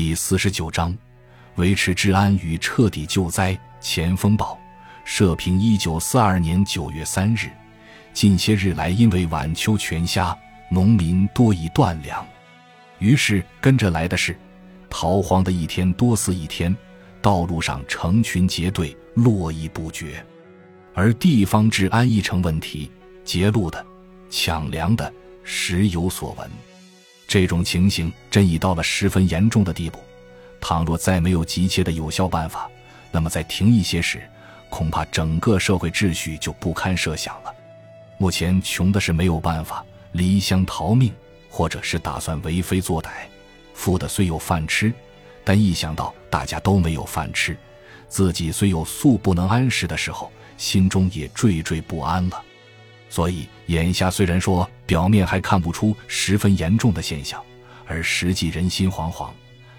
第四十九章，维持治安与彻底救灾。前锋报，社评：一九四二年九月三日，近些日来因为晚秋全虾，农民多已断粮，于是跟着来的是逃荒的一天多似一天，道路上成群结队，络绎不绝。而地方治安一成问题，劫路的、抢粮的时有所闻。这种情形真已到了十分严重的地步，倘若再没有急切的有效办法，那么在停一些时，恐怕整个社会秩序就不堪设想了。目前穷的是没有办法离乡逃命，或者是打算为非作歹；富的虽有饭吃，但一想到大家都没有饭吃，自己虽有素不能安食的时候，心中也惴惴不安了。所以，眼下虽然说表面还看不出十分严重的现象，而实际人心惶惶，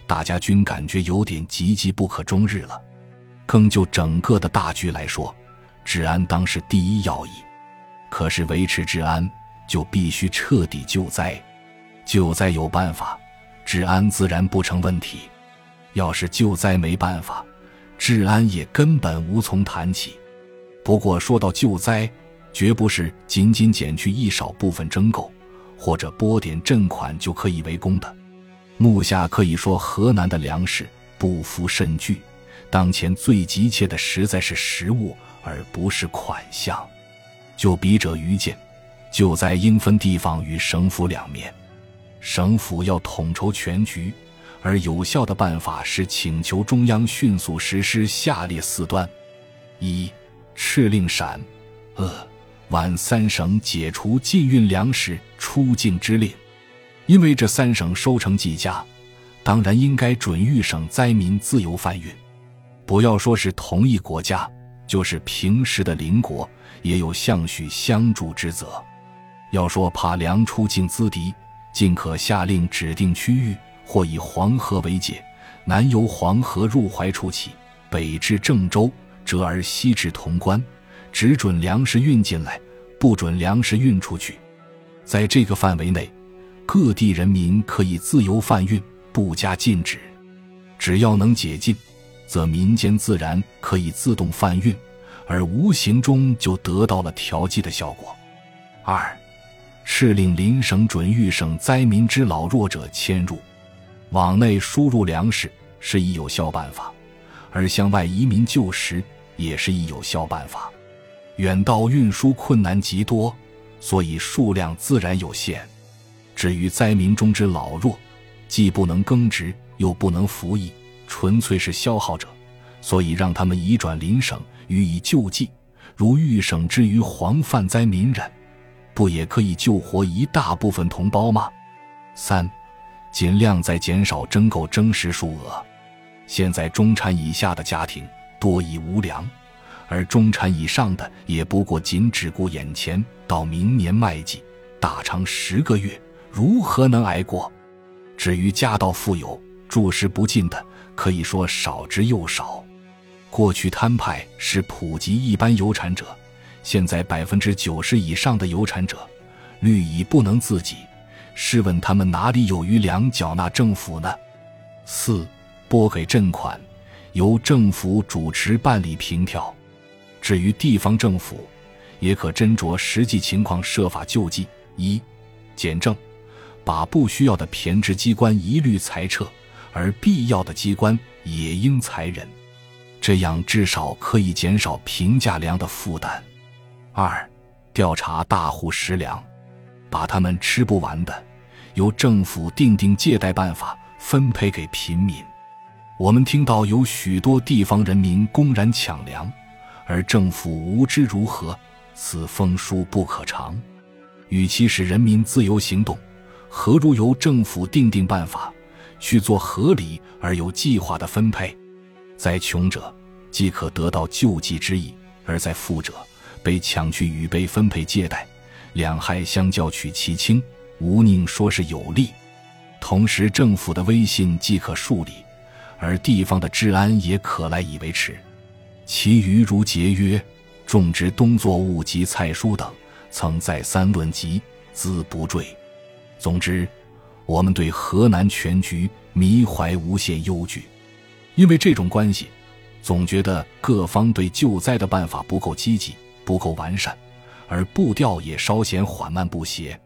大家均感觉有点岌岌不可终日了。更就整个的大局来说，治安当是第一要义。可是维持治安，就必须彻底救灾。救灾有办法，治安自然不成问题。要是救灾没办法，治安也根本无从谈起。不过说到救灾，绝不是仅仅减去一少部分征购，或者拨点赈款就可以为功的。目下可以说，河南的粮食不敷甚巨，当前最急切的实在是食物，而不是款项。就笔者愚见，救灾应分地方与省府两面。省府要统筹全局，而有效的办法是请求中央迅速实施下列四端：一、敕令陕、鄂。皖三省解除禁运粮食出境之令，因为这三省收成极佳，当然应该准豫省灾民自由贩运。不要说是同一国家，就是平时的邻国，也有相许相助之责。要说怕粮出境资敌，尽可下令指定区域，或以黄河为界，南由黄河入淮处起，北至郑州，折而西至潼关。只准粮食运进来，不准粮食运出去。在这个范围内，各地人民可以自由贩运，不加禁止。只要能解禁，则民间自然可以自动贩运，而无形中就得到了调剂的效果。二，敕令邻省准豫省灾民之老弱者迁入，往内输入粮食是一有效办法，而向外移民救食也是一有效办法。远道运输困难极多，所以数量自然有限。至于灾民中之老弱，既不能耕植，又不能服役，纯粹是消耗者，所以让他们移转邻省予以救济。如豫省之于黄泛灾民人，不也可以救活一大部分同胞吗？三，尽量在减少征购征食数额。现在中产以下的家庭多已无粮。而中产以上的也不过仅只顾眼前，到明年麦季，大长十个月，如何能挨过？至于家道富有、住食不尽的，可以说少之又少。过去摊派是普及一般有产者，现在百分之九十以上的有产者，虑已不能自给，试问他们哪里有余粮缴纳政府呢？四拨给赈款，由政府主持办理凭条。至于地方政府，也可斟酌实际情况设法救济：一、简政，把不需要的偏执机关一律裁撤，而必要的机关也应裁人，这样至少可以减少平价粮的负担。二、调查大户食粮，把他们吃不完的，由政府定定借贷办法分配给贫民。我们听到有许多地方人民公然抢粮。而政府无知如何？此风书不可长。与其使人民自由行动，何如由政府定定办法，去做合理而有计划的分配？在穷者，即可得到救济之意；而在富者，被抢去与被分配借贷，两害相较取其轻，无宁说是有利。同时，政府的威信即可树立，而地方的治安也可来以维持。其余如节约、种植冬作物及菜蔬等，曾再三论及，兹不赘。总之，我们对河南全局弥怀无限忧惧。因为这种关系，总觉得各方对救灾的办法不够积极、不够完善，而步调也稍显缓慢不协。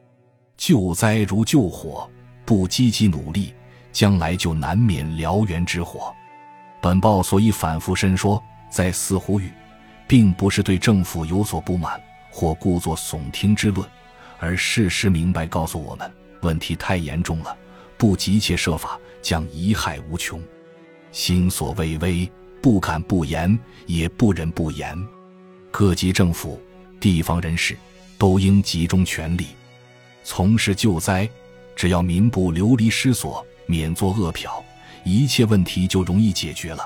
救灾如救火，不积极努力，将来就难免燎原之火。本报所以反复申说，在似呼吁，并不是对政府有所不满或故作耸听之论，而事实明白告诉我们，问题太严重了，不急切设法，将贻害无穷。心所畏危，不敢不言，也不忍不言。各级政府、地方人士都应集中全力。从事救灾，只要民不流离失所，免作饿殍，一切问题就容易解决了。